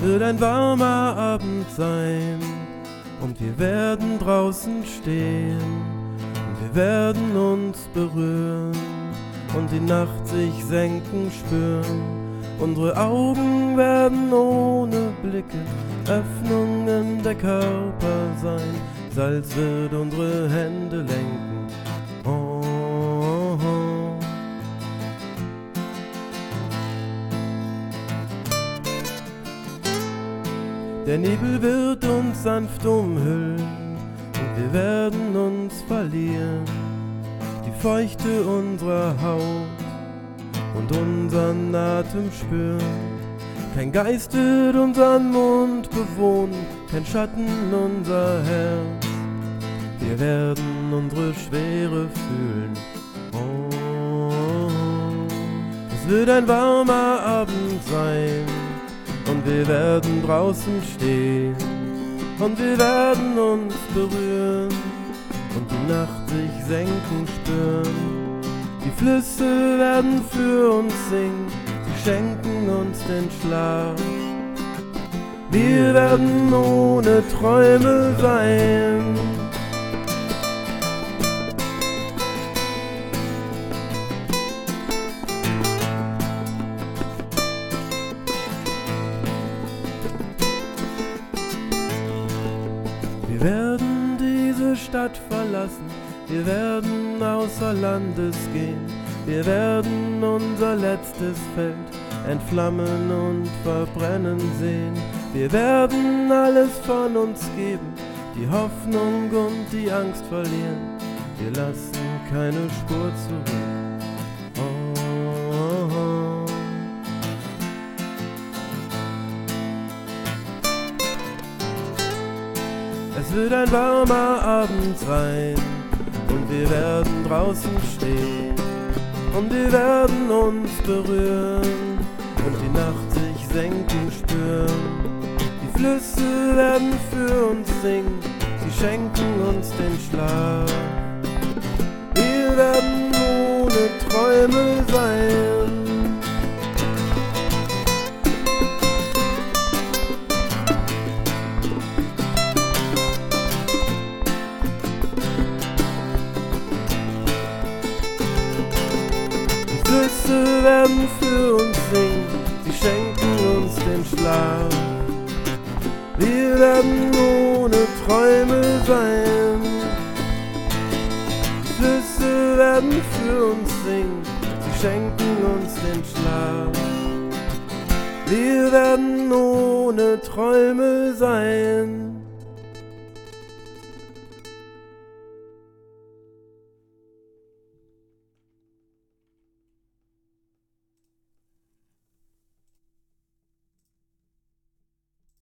wird ein warmer Abend sein und wir werden draußen stehen und wir werden uns berühren und die Nacht sich senken spüren. Unsere Augen werden ohne Blicke Öffnungen der Körper sein. Salz wird unsere Hände lenken. Der Nebel wird uns sanft umhüllen und wir werden uns verlieren. Die Feuchte unserer Haut und unseren Atem spüren. Kein Geist wird unseren Mund bewohnen, kein Schatten unser Herz. Wir werden unsere Schwere fühlen. Oh, es wird ein warmer Abend sein und wir werden draußen stehen und wir werden uns berühren und die Nacht sich senken spüren. Die Flüsse werden für uns singen, sie schenken uns den Schlaf. Wir werden ohne Träume sein. Stadt verlassen, wir werden außer Landes gehen, wir werden unser letztes Feld entflammen und verbrennen sehen. Wir werden alles von uns geben, die Hoffnung und die Angst verlieren. Wir lassen keine Spur zurück. Es wird ein warmer Abend sein und wir werden draußen stehen und wir werden uns berühren und die Nacht sich senken spüren. Die Flüsse werden für uns singen, sie schenken uns den Schlaf. Wir werden ohne Träume sein. Die Flüsse werden für uns singen, sie schenken uns den Schlaf. Wir werden ohne Träume sein. Die Flüsse werden für uns singen, sie schenken uns den Schlaf. Wir werden ohne Träume sein.